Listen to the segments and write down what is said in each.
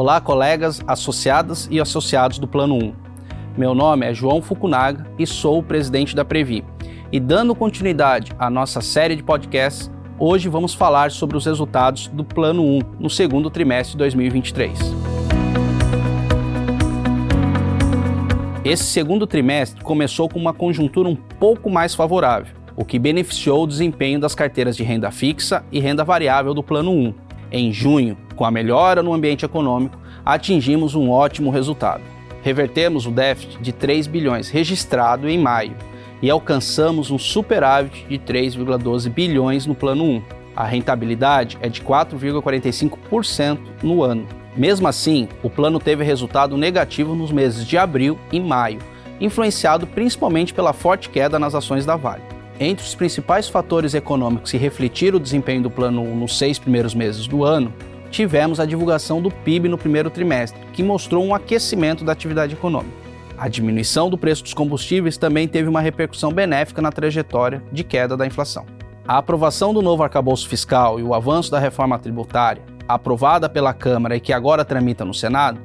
Olá, colegas, associadas e associados do Plano 1. Meu nome é João Fukunaga e sou o presidente da Previ. E dando continuidade à nossa série de podcasts, hoje vamos falar sobre os resultados do Plano 1 no segundo trimestre de 2023. Esse segundo trimestre começou com uma conjuntura um pouco mais favorável, o que beneficiou o desempenho das carteiras de renda fixa e renda variável do Plano 1. Em junho, com a melhora no ambiente econômico, atingimos um ótimo resultado. Revertemos o déficit de 3 bilhões registrado em maio e alcançamos um superávit de 3,12 bilhões no plano 1. A rentabilidade é de 4,45% no ano. Mesmo assim, o plano teve resultado negativo nos meses de abril e maio, influenciado principalmente pela forte queda nas ações da Vale. Entre os principais fatores econômicos que refletiram o desempenho do plano 1 nos seis primeiros meses do ano tivemos a divulgação do PIB no primeiro trimestre, que mostrou um aquecimento da atividade econômica. A diminuição do preço dos combustíveis também teve uma repercussão benéfica na trajetória de queda da inflação. A aprovação do novo arcabouço fiscal e o avanço da reforma tributária, aprovada pela Câmara e que agora tramita no Senado,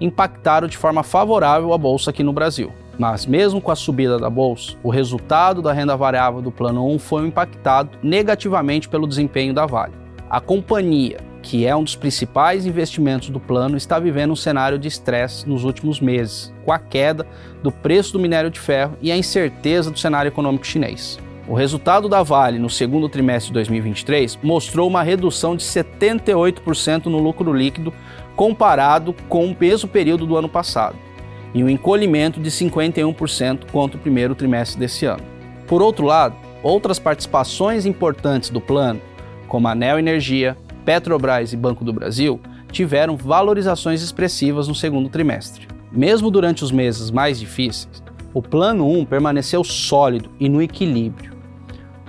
impactaram de forma favorável a bolsa aqui no Brasil. Mas, mesmo com a subida da bolsa, o resultado da renda variável do Plano 1 foi impactado negativamente pelo desempenho da Vale. A companhia, que é um dos principais investimentos do plano, está vivendo um cenário de estresse nos últimos meses, com a queda do preço do minério de ferro e a incerteza do cenário econômico chinês. O resultado da Vale no segundo trimestre de 2023 mostrou uma redução de 78% no lucro líquido comparado com o mesmo período do ano passado, e um encolhimento de 51% contra o primeiro trimestre desse ano. Por outro lado, outras participações importantes do plano, como a Neo Energia, Petrobras e Banco do Brasil tiveram valorizações expressivas no segundo trimestre. Mesmo durante os meses mais difíceis, o Plano 1 permaneceu sólido e no equilíbrio.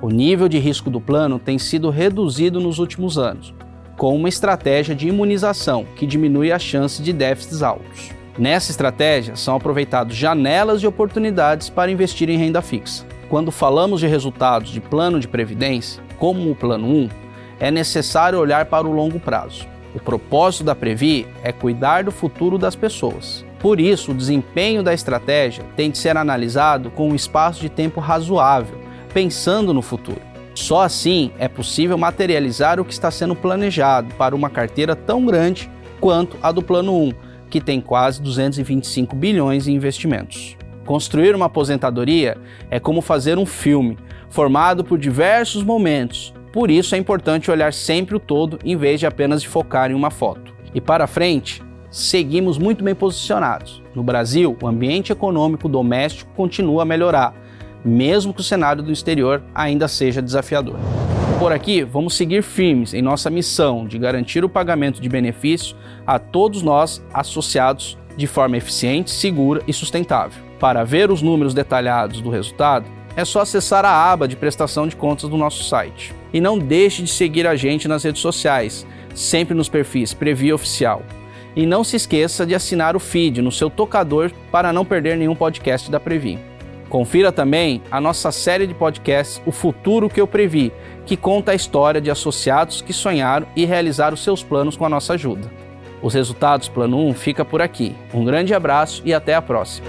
O nível de risco do plano tem sido reduzido nos últimos anos, com uma estratégia de imunização que diminui a chance de déficits altos. Nessa estratégia, são aproveitadas janelas de oportunidades para investir em renda fixa. Quando falamos de resultados de plano de previdência, como o Plano 1, é necessário olhar para o longo prazo. O propósito da Previ é cuidar do futuro das pessoas. Por isso, o desempenho da estratégia tem de ser analisado com um espaço de tempo razoável, pensando no futuro. Só assim é possível materializar o que está sendo planejado para uma carteira tão grande quanto a do Plano 1, que tem quase 225 bilhões em investimentos. Construir uma aposentadoria é como fazer um filme, formado por diversos momentos, por isso é importante olhar sempre o todo em vez de apenas focar em uma foto. E para frente, seguimos muito bem posicionados. No Brasil, o ambiente econômico doméstico continua a melhorar, mesmo que o cenário do exterior ainda seja desafiador. Por aqui, vamos seguir firmes em nossa missão de garantir o pagamento de benefícios a todos nós associados de forma eficiente, segura e sustentável. Para ver os números detalhados do resultado, é só acessar a aba de prestação de contas do nosso site. E não deixe de seguir a gente nas redes sociais, sempre nos perfis Previ Oficial. E não se esqueça de assinar o feed no seu tocador para não perder nenhum podcast da Previ. Confira também a nossa série de podcasts O Futuro que eu Previ, que conta a história de associados que sonharam e realizaram seus planos com a nossa ajuda. Os resultados Plano 1 fica por aqui. Um grande abraço e até a próxima.